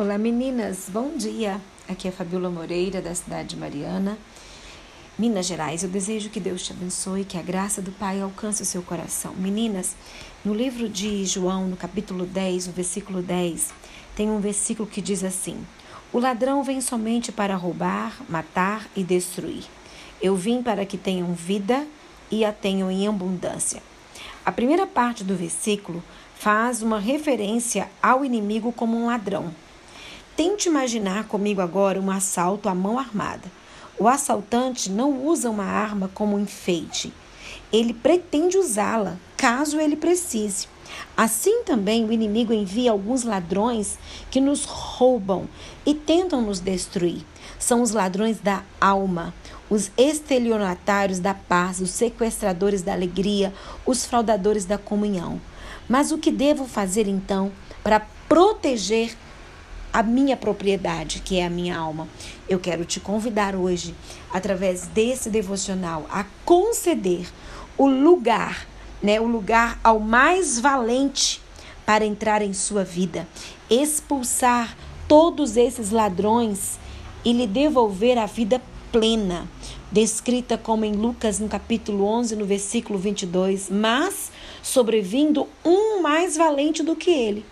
Olá meninas, bom dia. Aqui é Fabiola Moreira, da cidade de Mariana, Minas Gerais. Eu desejo que Deus te abençoe, que a graça do Pai alcance o seu coração. Meninas, no livro de João, no capítulo 10, no versículo 10, tem um versículo que diz assim: O ladrão vem somente para roubar, matar e destruir. Eu vim para que tenham vida e a tenham em abundância. A primeira parte do versículo faz uma referência ao inimigo como um ladrão. Tente imaginar comigo agora um assalto à mão armada. O assaltante não usa uma arma como enfeite. Ele pretende usá-la caso ele precise. Assim também o inimigo envia alguns ladrões que nos roubam e tentam nos destruir. São os ladrões da alma, os estelionatários da paz, os sequestradores da alegria, os fraudadores da comunhão. Mas o que devo fazer então para proteger a minha propriedade, que é a minha alma. Eu quero te convidar hoje, através desse devocional, a conceder o lugar, né, o lugar ao mais valente para entrar em sua vida, expulsar todos esses ladrões e lhe devolver a vida plena, descrita como em Lucas no capítulo 11, no versículo 22, mas sobrevindo um mais valente do que ele.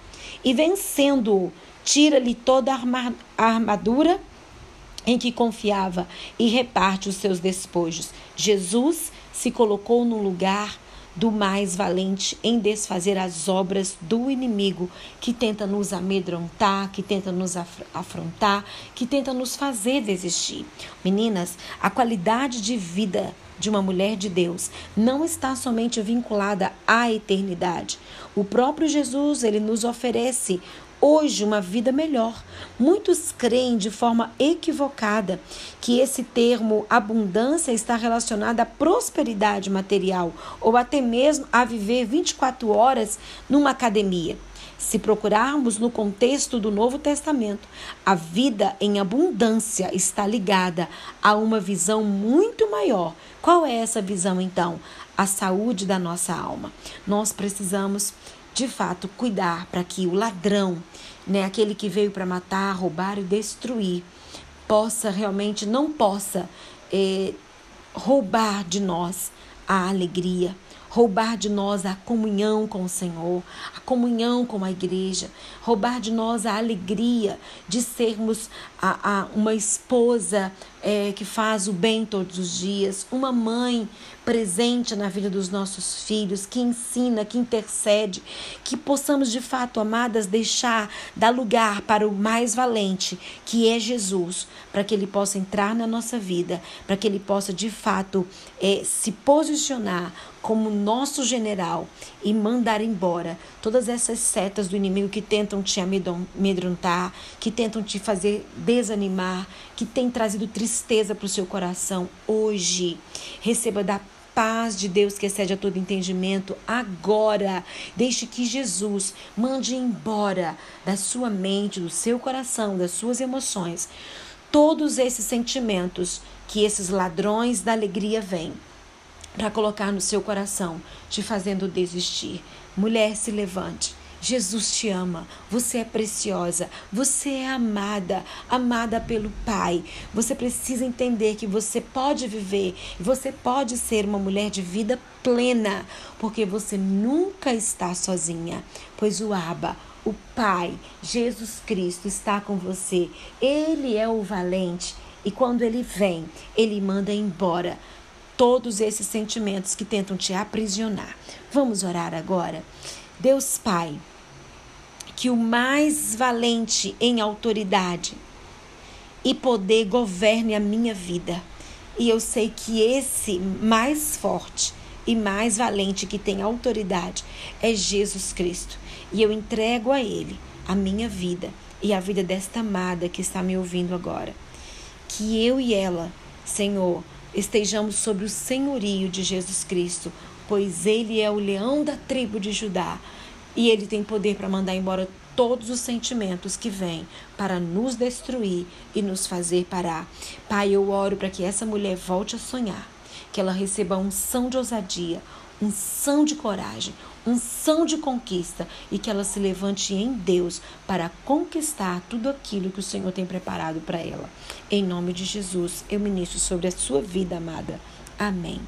E vencendo-o tira-lhe toda a armadura em que confiava e reparte os seus despojos. Jesus se colocou no lugar do mais valente em desfazer as obras do inimigo que tenta nos amedrontar, que tenta nos afrontar, que tenta nos fazer desistir. Meninas, a qualidade de vida de uma mulher de Deus não está somente vinculada à eternidade. O próprio Jesus, ele nos oferece hoje uma vida melhor. Muitos creem de forma equivocada que esse termo abundância está relacionado à prosperidade material ou até mesmo a viver 24 horas numa academia. Se procurarmos no contexto do Novo Testamento, a vida em abundância está ligada a uma visão muito maior. Qual é essa visão então? A saúde da nossa alma. Nós precisamos de fato, cuidar para que o ladrão, né, aquele que veio para matar, roubar e destruir, possa realmente, não possa é, roubar de nós a alegria, roubar de nós a comunhão com o Senhor, a comunhão com a igreja, roubar de nós a alegria de sermos a, a uma esposa é, que faz o bem todos os dias, uma mãe presente na vida dos nossos filhos, que ensina, que intercede, que possamos de fato, amadas, deixar, dar lugar para o mais valente, que é Jesus, para que ele possa entrar na nossa vida, para que ele possa de fato é, se posicionar como nosso general e mandar embora todas essas setas do inimigo que tentam te amedrontar, que tentam te fazer desanimar, que tem trazido tristeza para o seu coração hoje. Receba da paz de Deus que excede a todo entendimento agora. Deixe que Jesus mande embora da sua mente, do seu coração, das suas emoções, todos esses sentimentos que esses ladrões da alegria vêm para colocar no seu coração, te fazendo desistir. Mulher, se levante. Jesus te ama, você é preciosa, você é amada, amada pelo Pai. Você precisa entender que você pode viver, você pode ser uma mulher de vida plena, porque você nunca está sozinha, pois o Abba, o Pai, Jesus Cristo está com você. Ele é o valente e quando ele vem, ele manda embora todos esses sentimentos que tentam te aprisionar. Vamos orar agora? Deus Pai, que o mais valente em autoridade e poder governe a minha vida. E eu sei que esse mais forte e mais valente que tem autoridade é Jesus Cristo. E eu entrego a Ele a minha vida e a vida desta amada que está me ouvindo agora. Que eu e ela, Senhor, estejamos sob o senhorio de Jesus Cristo, pois ele é o leão da tribo de Judá e ele tem poder para mandar embora todos os sentimentos que vêm para nos destruir e nos fazer parar. Pai, eu oro para que essa mulher volte a sonhar, que ela receba unção de ousadia, unção de coragem, unção de conquista e que ela se levante em Deus para conquistar tudo aquilo que o Senhor tem preparado para ela. Em nome de Jesus, eu ministro sobre a sua vida, amada. Amém.